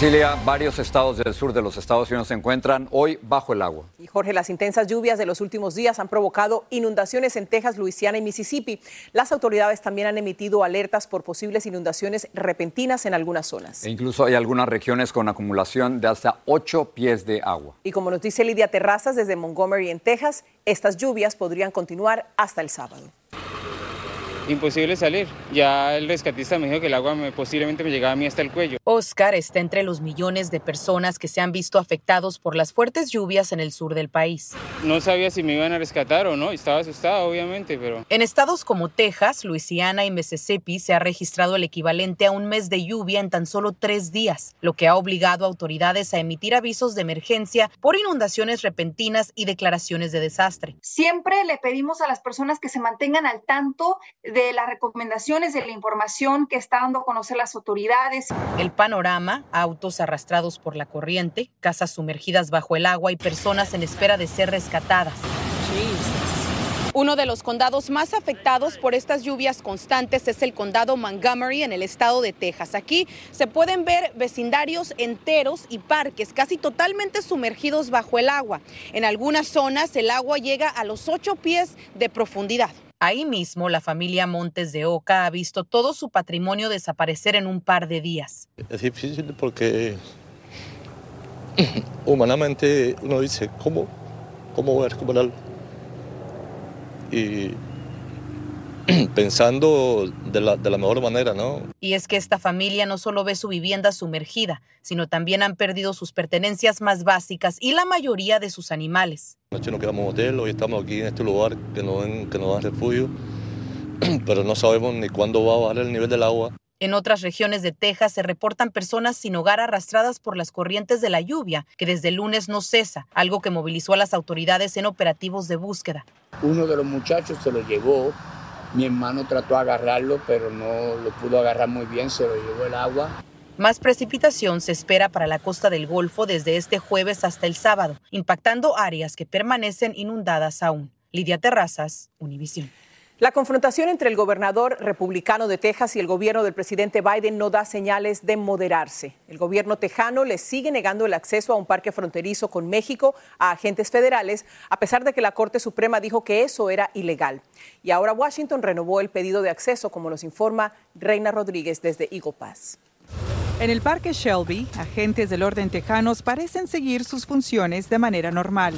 Cilia, varios estados del sur de los Estados Unidos se encuentran hoy bajo el agua. Y Jorge, las intensas lluvias de los últimos días han provocado inundaciones en Texas, Luisiana y Mississippi. Las autoridades también han emitido alertas por posibles inundaciones repentinas en algunas zonas. E incluso hay algunas regiones con acumulación de hasta 8 pies de agua. Y como nos dice Lidia Terrazas desde Montgomery, en Texas, estas lluvias podrían continuar hasta el sábado. Imposible salir. Ya el rescatista me dijo que el agua me- posiblemente me llegaba a mí hasta el cuello. Oscar está entre los millones de personas que se han visto afectados por las fuertes lluvias en el sur del país. No sabía si me iban a rescatar o no. Estaba asustado, obviamente, pero En estados como Texas, Luisiana y Mississippi se ha registrado el equivalente a un mes de lluvia en tan solo tres días, lo que ha obligado a autoridades a emitir avisos de emergencia por inundaciones repentinas y declaraciones de desastre. Siempre le pedimos a las personas que se mantengan al tanto de las recomendaciones, de la información que está dando a conocer las autoridades. El panorama, autos arrastrados por la corriente, casas sumergidas bajo el agua y personas en espera de ser rescatadas. Uno de los condados más afectados por estas lluvias constantes es el condado Montgomery en el estado de Texas. Aquí se pueden ver vecindarios enteros y parques casi totalmente sumergidos bajo el agua. En algunas zonas el agua llega a los ocho pies de profundidad. Ahí mismo, la familia Montes de Oca ha visto todo su patrimonio desaparecer en un par de días. Es difícil porque humanamente uno dice, ¿cómo, cómo voy a recuperarlo? Y pensando de la, de la mejor manera, ¿no? Y es que esta familia no solo ve su vivienda sumergida, sino también han perdido sus pertenencias más básicas y la mayoría de sus animales. Anoche nos quedamos en hotel, hoy estamos aquí en este lugar que nos, que nos dan refugio, pero no sabemos ni cuándo va a bajar el nivel del agua. En otras regiones de Texas se reportan personas sin hogar arrastradas por las corrientes de la lluvia, que desde el lunes no cesa, algo que movilizó a las autoridades en operativos de búsqueda. Uno de los muchachos se lo llevó, mi hermano trató de agarrarlo, pero no lo pudo agarrar muy bien, se lo llevó el agua. Más precipitación se espera para la costa del Golfo desde este jueves hasta el sábado, impactando áreas que permanecen inundadas aún. Lidia Terrazas, Univisión. La confrontación entre el gobernador republicano de Texas y el gobierno del presidente Biden no da señales de moderarse. El gobierno tejano le sigue negando el acceso a un parque fronterizo con México a agentes federales, a pesar de que la Corte Suprema dijo que eso era ilegal. Y ahora Washington renovó el pedido de acceso, como nos informa Reina Rodríguez desde Eagle Pass. En el Parque Shelby, agentes del orden tejanos parecen seguir sus funciones de manera normal.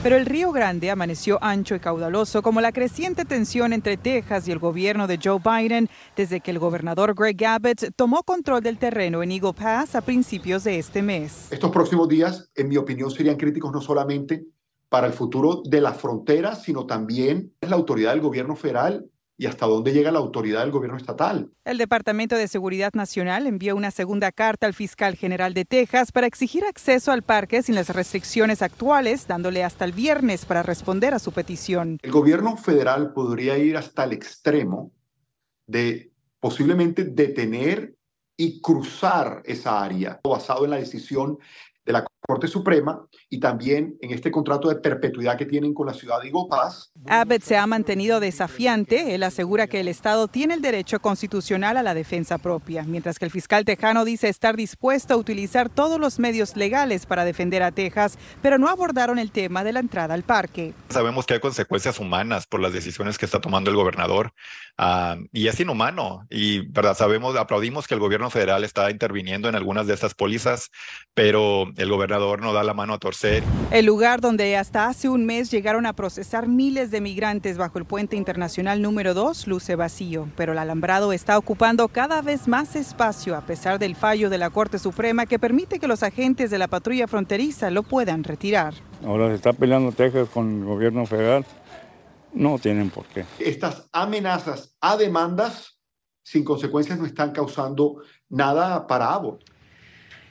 Pero el Río Grande amaneció ancho y caudaloso como la creciente tensión entre Texas y el gobierno de Joe Biden desde que el gobernador Greg Abbott tomó control del terreno en Eagle Pass a principios de este mes. Estos próximos días, en mi opinión, serían críticos no solamente para el futuro de la frontera, sino también la autoridad del gobierno federal y hasta dónde llega la autoridad del gobierno estatal. El Departamento de Seguridad Nacional envió una segunda carta al fiscal general de Texas para exigir acceso al parque sin las restricciones actuales, dándole hasta el viernes para responder a su petición. El gobierno federal podría ir hasta el extremo de posiblemente detener y cruzar esa área, basado en la decisión de la Corte Suprema y también en este contrato de perpetuidad que tienen con la ciudad de Igopaz. Abbott se ha mantenido desafiante. Él asegura que el Estado tiene el derecho constitucional a la defensa propia, mientras que el fiscal tejano dice estar dispuesto a utilizar todos los medios legales para defender a Texas, pero no abordaron el tema de la entrada al parque. Sabemos que hay consecuencias humanas por las decisiones que está tomando el gobernador uh, y es inhumano y verdad sabemos aplaudimos que el gobierno federal está interviniendo en algunas de estas pólizas, pero el gobernador no da la mano a torcer. El lugar donde hasta hace un mes llegaron a procesar miles de migrantes bajo el puente internacional número 2 luce vacío, pero el alambrado está ocupando cada vez más espacio a pesar del fallo de la Corte Suprema que permite que los agentes de la patrulla fronteriza lo puedan retirar. Ahora se está peleando Texas con el gobierno federal. No tienen por qué. Estas amenazas a demandas sin consecuencias no están causando nada para Abbott.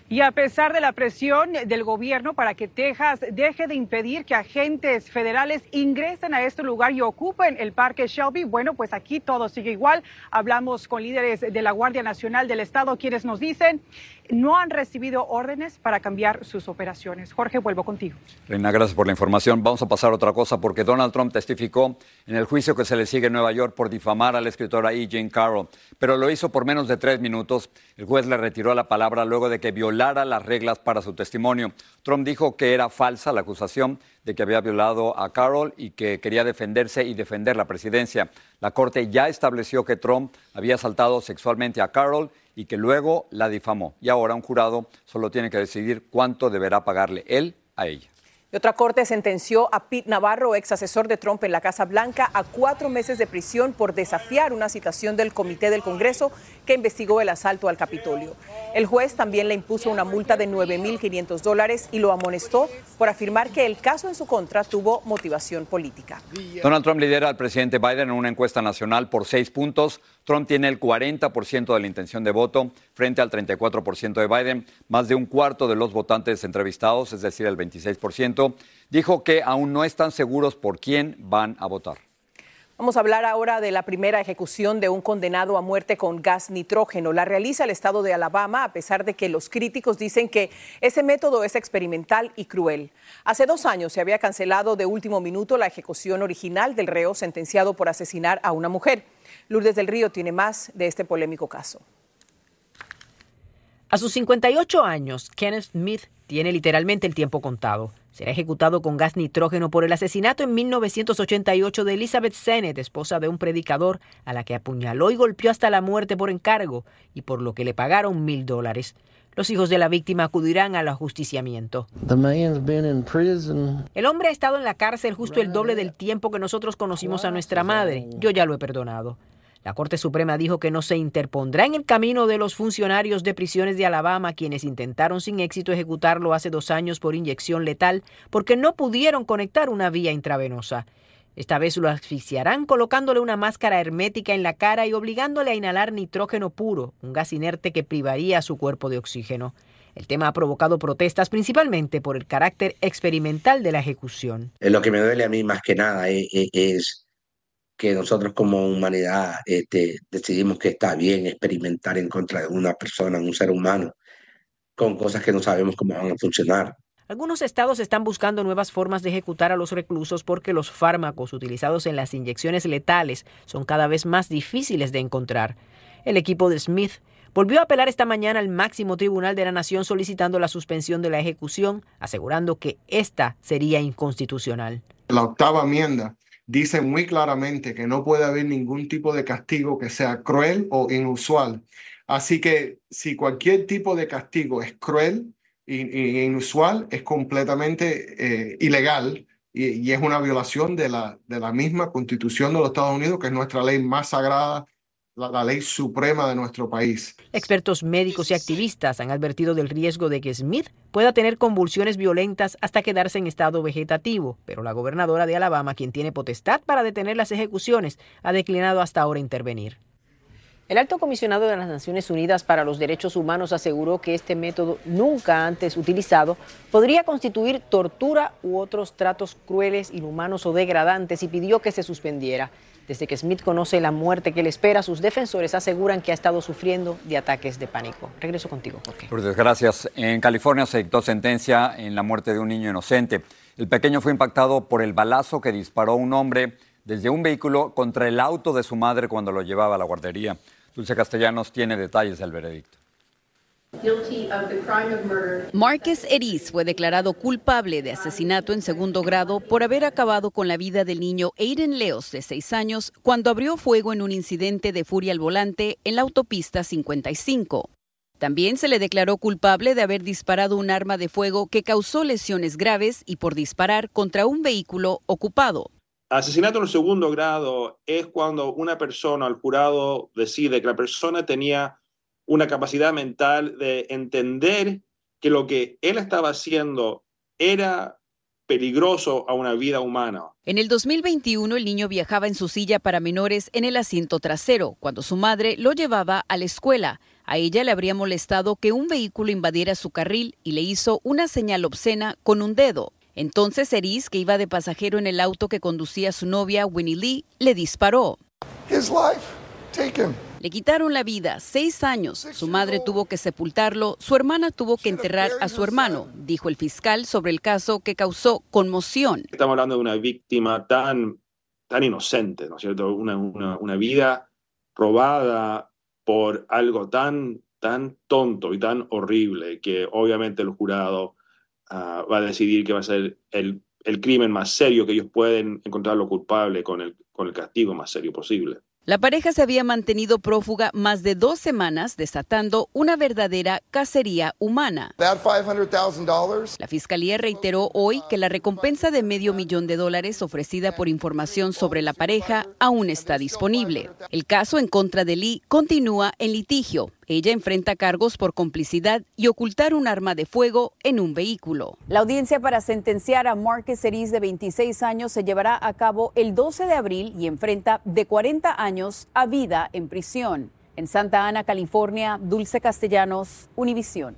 Y a pesar de la presión del gobierno para que Texas deje de impedir que agentes federales ingresen a este lugar y ocupen el parque Shelby, bueno, pues aquí todo sigue igual. Hablamos con líderes de la Guardia Nacional del Estado, quienes nos dicen no han recibido órdenes para cambiar sus operaciones. Jorge, vuelvo contigo. Reina, gracias por la información. Vamos a pasar a otra cosa porque Donald Trump testificó en el juicio que se le sigue en Nueva York por difamar a la escritora E. Jane Carroll, pero lo hizo por menos de tres minutos. El juez le retiró la palabra luego de que violara las reglas para su testimonio. Trump dijo que era falsa la acusación de que había violado a Carroll y que quería defenderse y defender la presidencia. La Corte ya estableció que Trump había asaltado sexualmente a Carroll y que luego la difamó. Y ahora un jurado solo tiene que decidir cuánto deberá pagarle él a ella. Y otra corte sentenció a Pete Navarro, ex asesor de Trump en la Casa Blanca, a cuatro meses de prisión por desafiar una citación del Comité del Congreso que investigó el asalto al Capitolio. El juez también le impuso una multa de 9.500 dólares y lo amonestó por afirmar que el caso en su contra tuvo motivación política. Donald Trump lidera al presidente Biden en una encuesta nacional por seis puntos. Trump tiene el 40% de la intención de voto frente al 34% de Biden. Más de un cuarto de los votantes entrevistados, es decir, el 26%, dijo que aún no están seguros por quién van a votar. Vamos a hablar ahora de la primera ejecución de un condenado a muerte con gas nitrógeno. La realiza el estado de Alabama a pesar de que los críticos dicen que ese método es experimental y cruel. Hace dos años se había cancelado de último minuto la ejecución original del reo sentenciado por asesinar a una mujer. Lourdes del Río tiene más de este polémico caso. A sus 58 años, Kenneth Smith tiene literalmente el tiempo contado. Será ejecutado con gas nitrógeno por el asesinato en 1988 de Elizabeth Sennett, esposa de un predicador, a la que apuñaló y golpeó hasta la muerte por encargo y por lo que le pagaron mil dólares. Los hijos de la víctima acudirán al ajusticiamiento. El hombre ha estado en la cárcel justo el doble del tiempo que nosotros conocimos a nuestra madre. Yo ya lo he perdonado. La Corte Suprema dijo que no se interpondrá en el camino de los funcionarios de prisiones de Alabama quienes intentaron sin éxito ejecutarlo hace dos años por inyección letal porque no pudieron conectar una vía intravenosa. Esta vez lo asfixiarán colocándole una máscara hermética en la cara y obligándole a inhalar nitrógeno puro, un gas inerte que privaría a su cuerpo de oxígeno. El tema ha provocado protestas principalmente por el carácter experimental de la ejecución. Lo que me duele a mí más que nada es, es que nosotros como humanidad este, decidimos que está bien experimentar en contra de una persona, un ser humano, con cosas que no sabemos cómo van a funcionar. Algunos estados están buscando nuevas formas de ejecutar a los reclusos porque los fármacos utilizados en las inyecciones letales son cada vez más difíciles de encontrar. El equipo de Smith volvió a apelar esta mañana al máximo tribunal de la nación solicitando la suspensión de la ejecución, asegurando que esta sería inconstitucional. La octava enmienda dice muy claramente que no puede haber ningún tipo de castigo que sea cruel o inusual. Así que si cualquier tipo de castigo es cruel e inusual, es completamente eh, ilegal y, y, es una violación de la, de la misma constitución de los Estados Unidos, que es nuestra ley más sagrada la, la, ley suprema de nuestro país. Expertos médicos y activistas han advertido del riesgo de que Smith pueda tener convulsiones violentas hasta quedarse en estado vegetativo, pero la gobernadora de Alabama, quien tiene potestad para detener las ejecuciones, ha declinado hasta ahora intervenir. El alto comisionado de las Naciones Unidas para los Derechos Humanos aseguró que este método, nunca antes utilizado, podría constituir tortura u otros tratos crueles, inhumanos o degradantes y pidió que se suspendiera. Desde que Smith conoce la muerte que le espera, sus defensores aseguran que ha estado sufriendo de ataques de pánico. Regreso contigo, Jorge. Por desgracias, en California se dictó sentencia en la muerte de un niño inocente. El pequeño fue impactado por el balazo que disparó un hombre desde un vehículo contra el auto de su madre cuando lo llevaba a la guardería. Dulce Castellanos tiene detalles del veredicto. Márquez Eriz fue declarado culpable de asesinato en segundo grado por haber acabado con la vida del niño Aiden Leos, de seis años, cuando abrió fuego en un incidente de furia al volante en la autopista 55. También se le declaró culpable de haber disparado un arma de fuego que causó lesiones graves y por disparar contra un vehículo ocupado. Asesinato en segundo grado es cuando una persona, el jurado, decide que la persona tenía una capacidad mental de entender que lo que él estaba haciendo era peligroso a una vida humana. En el 2021 el niño viajaba en su silla para menores en el asiento trasero, cuando su madre lo llevaba a la escuela. A ella le habría molestado que un vehículo invadiera su carril y le hizo una señal obscena con un dedo. Entonces Eris, que iba de pasajero en el auto que conducía su novia, Winnie Lee, le disparó. Le quitaron la vida, seis años. Su madre tuvo que sepultarlo, su hermana tuvo que enterrar a su hermano, dijo el fiscal sobre el caso que causó conmoción. Estamos hablando de una víctima tan, tan inocente, ¿no es cierto? Una, una, vida robada por algo tan, tan tonto y tan horrible que obviamente el jurado ah, va a decidir que va a ser el, el crimen más serio que ellos pueden encontrarlo culpable con el, con el castigo más serio posible. La pareja se había mantenido prófuga más de dos semanas, desatando una verdadera cacería humana. La fiscalía reiteró hoy que la recompensa de medio millón de dólares ofrecida por información sobre la pareja aún está disponible. El caso en contra de Lee continúa en litigio. Ella enfrenta cargos por complicidad y ocultar un arma de fuego en un vehículo. La audiencia para sentenciar a Marcus Eris de 26 años se llevará a cabo el 12 de abril y enfrenta de 40 años a vida en prisión. En Santa Ana, California, Dulce Castellanos, Univisión.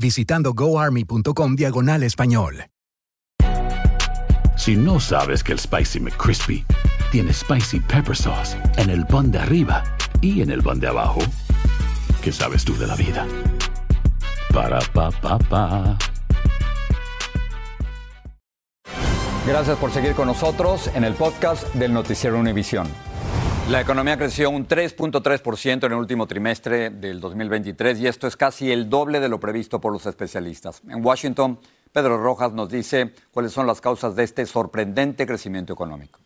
visitando goarmy.com diagonal español. Si no sabes que el Spicy McCrispy tiene Spicy Pepper Sauce en el pan de arriba y en el pan de abajo, ¿qué sabes tú de la vida? Para, pa, pa, pa. Gracias por seguir con nosotros en el podcast del Noticiero Univisión. La economía creció un 3.3% en el último trimestre del 2023 y esto es casi el doble de lo previsto por los especialistas. En Washington, Pedro Rojas nos dice cuáles son las causas de este sorprendente crecimiento económico.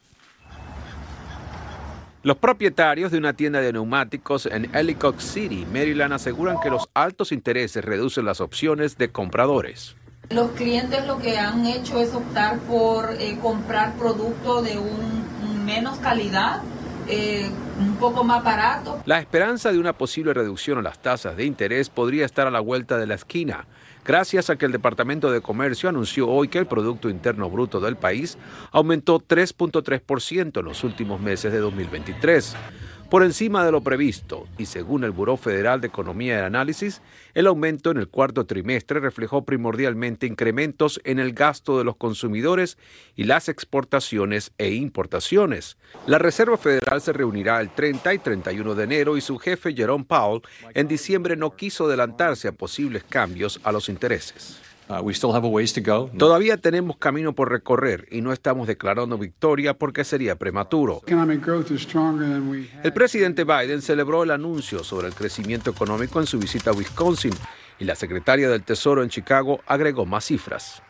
Los propietarios de una tienda de neumáticos en Ellicott City, Maryland, aseguran que los altos intereses reducen las opciones de compradores. Los clientes lo que han hecho es optar por eh, comprar producto de un, un menos calidad eh, un poco más barato. La esperanza de una posible reducción a las tasas de interés podría estar a la vuelta de la esquina, gracias a que el Departamento de Comercio anunció hoy que el Producto Interno Bruto del país aumentó 3.3% en los últimos meses de 2023 por encima de lo previsto y según el Buró Federal de Economía y Análisis, el aumento en el cuarto trimestre reflejó primordialmente incrementos en el gasto de los consumidores y las exportaciones e importaciones. La Reserva Federal se reunirá el 30 y 31 de enero y su jefe Jerome Powell en diciembre no quiso adelantarse a posibles cambios a los intereses. Uh, Todavía tenemos camino por recorrer y no estamos declarando victoria porque sería prematuro. El presidente Biden celebró el anuncio sobre el crecimiento económico en su visita a Wisconsin y la secretaria del Tesoro en Chicago agregó más cifras.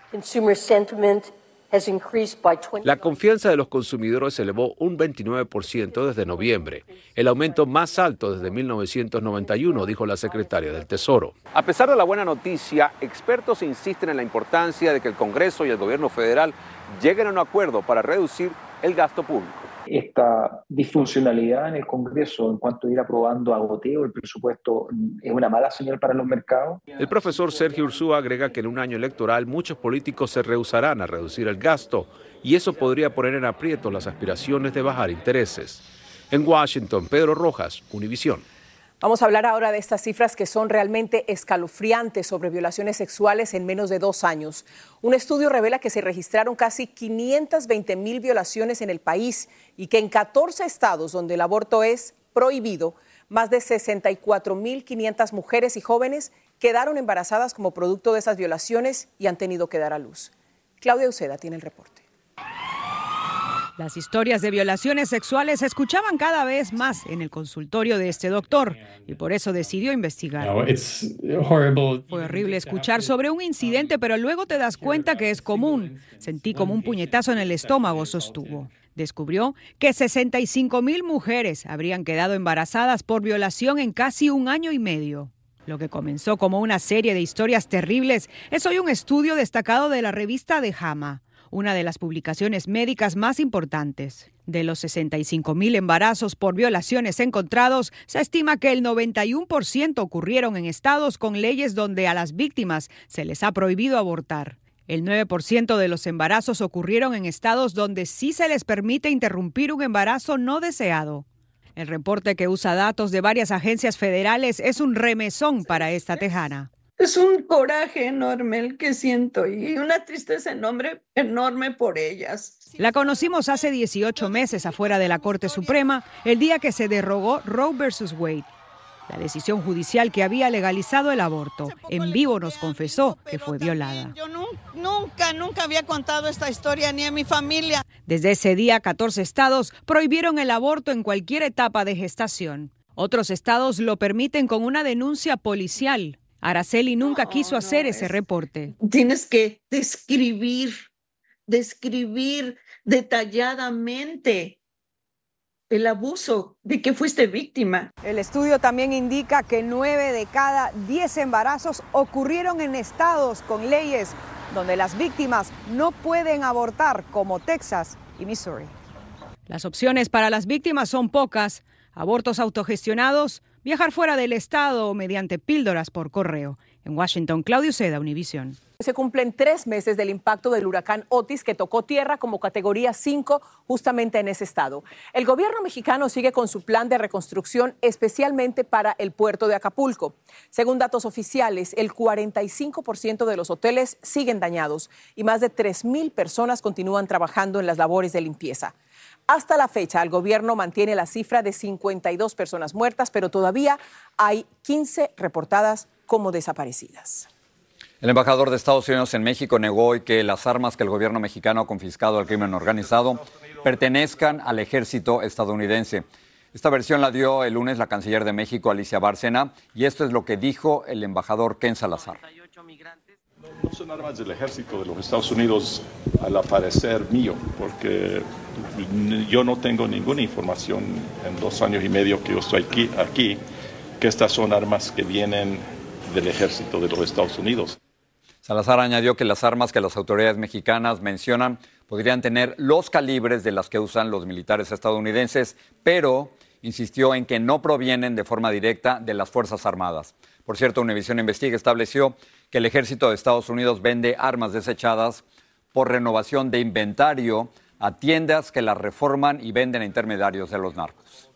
La confianza de los consumidores se elevó un 29% desde noviembre, el aumento más alto desde 1991, dijo la secretaria del Tesoro. A pesar de la buena noticia, expertos insisten en la importancia de que el Congreso y el gobierno federal lleguen a un acuerdo para reducir el gasto público esta disfuncionalidad en el Congreso en cuanto a ir aprobando a goteo el presupuesto es una mala señal para los mercados. El profesor Sergio Ursúa agrega que en un año electoral muchos políticos se rehusarán a reducir el gasto y eso podría poner en aprieto las aspiraciones de bajar intereses. En Washington, Pedro Rojas, Univisión. Vamos a hablar ahora de estas cifras que son realmente escalofriantes sobre violaciones sexuales en menos de dos años. Un estudio revela que se registraron casi 520 mil violaciones en el país y que en 14 estados donde el aborto es prohibido, más de 64 mil 500 mujeres y jóvenes quedaron embarazadas como producto de esas violaciones y han tenido que dar a luz. Claudia Uceda tiene el reporte. Las historias de violaciones sexuales se escuchaban cada vez más en el consultorio de este doctor y por eso decidió investigar. Fue horrible escuchar sobre un incidente, pero luego te das cuenta que es común. Sentí como un puñetazo en el estómago, sostuvo. Descubrió que 65 mil mujeres habrían quedado embarazadas por violación en casi un año y medio. Lo que comenzó como una serie de historias terribles es hoy un estudio destacado de la revista de Hama una de las publicaciones médicas más importantes. De los 65 mil embarazos por violaciones encontrados, se estima que el 91% ocurrieron en estados con leyes donde a las víctimas se les ha prohibido abortar. El 9% de los embarazos ocurrieron en estados donde sí se les permite interrumpir un embarazo no deseado. El reporte que usa datos de varias agencias federales es un remesón para esta tejana. Es un coraje enorme el que siento y una tristeza enorme, enorme por ellas. La conocimos hace 18 meses afuera de la Corte Suprema, el día que se derogó Roe versus Wade. La decisión judicial que había legalizado el aborto. En vivo nos confesó que fue violada. Yo nunca, nunca había contado esta historia ni a mi familia. Desde ese día, 14 estados prohibieron el aborto en cualquier etapa de gestación. Otros estados lo permiten con una denuncia policial. Araceli nunca quiso hacer ese reporte. Tienes que describir, describir detalladamente el abuso de que fuiste víctima. El estudio también indica que nueve de cada diez embarazos ocurrieron en estados con leyes donde las víctimas no pueden abortar, como Texas y Missouri. Las opciones para las víctimas son pocas. Abortos autogestionados, viajar fuera del estado mediante píldoras por correo. En Washington, Claudio Seda, Univision. Se cumplen tres meses del impacto del huracán Otis que tocó tierra como categoría 5 justamente en ese estado. El gobierno mexicano sigue con su plan de reconstrucción especialmente para el puerto de Acapulco. Según datos oficiales, el 45% de los hoteles siguen dañados y más de 3.000 personas continúan trabajando en las labores de limpieza. Hasta la fecha, el gobierno mantiene la cifra de 52 personas muertas, pero todavía hay 15 reportadas como desaparecidas. El embajador de Estados Unidos en México negó hoy que las armas que el gobierno mexicano ha confiscado al crimen organizado pertenezcan al ejército estadounidense. Esta versión la dio el lunes la canciller de México, Alicia Bárcena, y esto es lo que dijo el embajador Ken Salazar. No son armas del ejército de los Estados Unidos al aparecer mío, porque yo no tengo ninguna información en dos años y medio que yo estoy aquí, que estas son armas que vienen del ejército de los Estados Unidos. Salazar añadió que las armas que las autoridades mexicanas mencionan podrían tener los calibres de las que usan los militares estadounidenses, pero insistió en que no provienen de forma directa de las Fuerzas Armadas. Por cierto, Univision Investiga estableció que el ejército de Estados Unidos vende armas desechadas por renovación de inventario a tiendas que las reforman y venden a intermediarios de los narcos.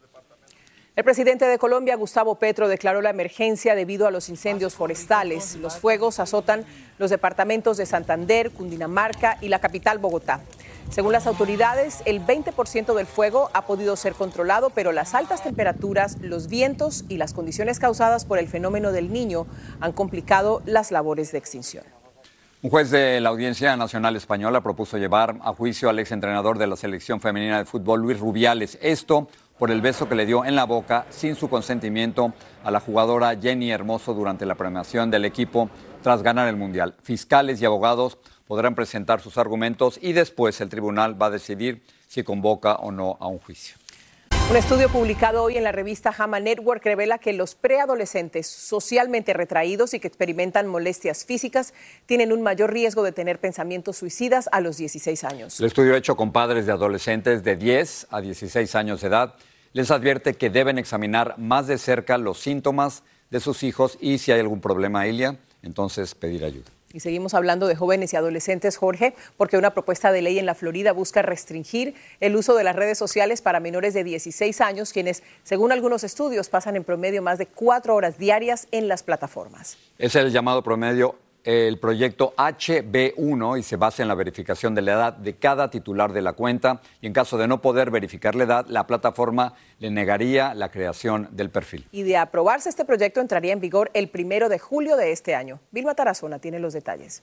El presidente de Colombia, Gustavo Petro, declaró la emergencia debido a los incendios forestales. Los fuegos azotan los departamentos de Santander, Cundinamarca y la capital Bogotá. Según las autoridades, el 20% del fuego ha podido ser controlado, pero las altas temperaturas, los vientos y las condiciones causadas por el fenómeno del niño han complicado las labores de extinción. Un juez de la Audiencia Nacional Española propuso llevar a juicio al exentrenador de la selección femenina de fútbol, Luis Rubiales. Esto por el beso que le dio en la boca sin su consentimiento a la jugadora Jenny Hermoso durante la premiación del equipo tras ganar el Mundial. Fiscales y abogados podrán presentar sus argumentos y después el tribunal va a decidir si convoca o no a un juicio. Un estudio publicado hoy en la revista Hama Network revela que los preadolescentes socialmente retraídos y que experimentan molestias físicas tienen un mayor riesgo de tener pensamientos suicidas a los 16 años. El estudio hecho con padres de adolescentes de 10 a 16 años de edad les advierte que deben examinar más de cerca los síntomas de sus hijos y si hay algún problema, Ilia, entonces pedir ayuda. Y seguimos hablando de jóvenes y adolescentes, Jorge, porque una propuesta de ley en la Florida busca restringir el uso de las redes sociales para menores de 16 años, quienes, según algunos estudios, pasan en promedio más de cuatro horas diarias en las plataformas. Es el llamado promedio el proyecto HB1 y se basa en la verificación de la edad de cada titular de la cuenta y en caso de no poder verificar la edad, la plataforma le negaría la creación del perfil. Y de aprobarse este proyecto entraría en vigor el primero de julio de este año. Vilma Tarazona tiene los detalles.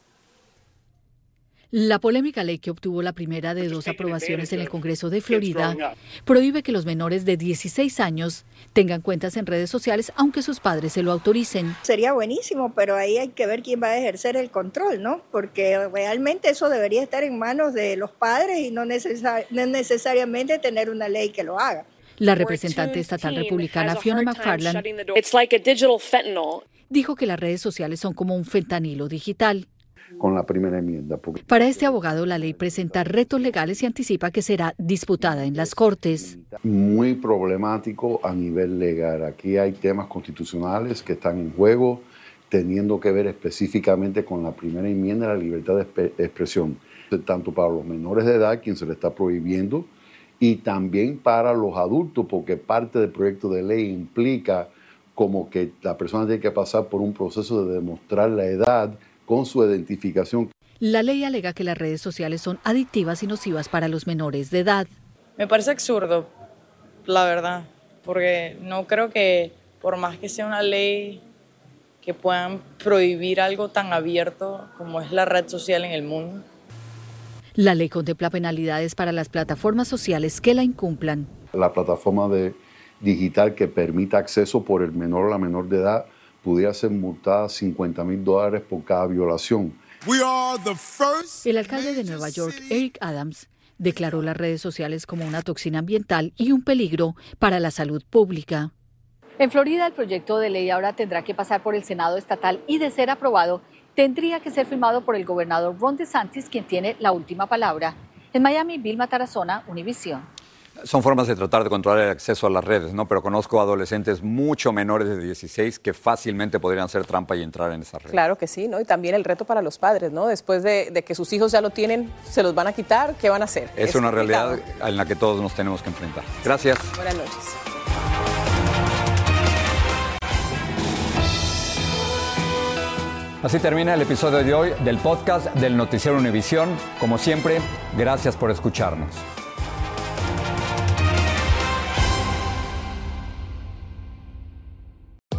La polémica ley que obtuvo la primera de dos aprobaciones en el Congreso de Florida prohíbe que los menores de 16 años tengan cuentas en redes sociales aunque sus padres se lo autoricen. Sería buenísimo, pero ahí hay que ver quién va a ejercer el control, ¿no? Porque realmente eso debería estar en manos de los padres y no, necesariamente tener una ley que lo haga. La representante estatal republicana Fiona McFarland dijo que las redes sociales son como un fentanilo digital con la primera enmienda. Para este abogado, la ley presenta retos legales y anticipa que será disputada en las Cortes. Muy problemático a nivel legal. Aquí hay temas constitucionales que están en juego, teniendo que ver específicamente con la primera enmienda de la libertad de expresión, tanto para los menores de edad, quien se le está prohibiendo, y también para los adultos, porque parte del proyecto de ley implica como que la persona tiene que pasar por un proceso de demostrar la edad con su identificación. La ley alega que las redes sociales son adictivas y nocivas para los menores de edad. Me parece absurdo, la verdad, porque no creo que por más que sea una ley que puedan prohibir algo tan abierto como es la red social en el mundo. La ley contempla penalidades para las plataformas sociales que la incumplan. La plataforma de digital que permita acceso por el menor o la menor de edad pudiera ser multada 50 mil dólares por cada violación. El alcalde de Nueva York, Eric Adams, declaró las redes sociales como una toxina ambiental y un peligro para la salud pública. En Florida, el proyecto de ley ahora tendrá que pasar por el Senado estatal y, de ser aprobado, tendría que ser firmado por el gobernador Ron DeSantis, quien tiene la última palabra. En Miami, Vilma Tarazona, Univisión. Son formas de tratar de controlar el acceso a las redes, ¿no? Pero conozco adolescentes mucho menores de 16 que fácilmente podrían hacer trampa y entrar en esas redes. Claro que sí, ¿no? Y también el reto para los padres, ¿no? Después de, que sus hijos ya lo tienen, se los van a quitar, ¿qué van a hacer? Es, una realidad en la que todos nos tenemos que enfrentar. Gracias. Buenas noches. Así termina el episodio de hoy del podcast del Noticiero Univisión. Como siempre, gracias por escucharnos.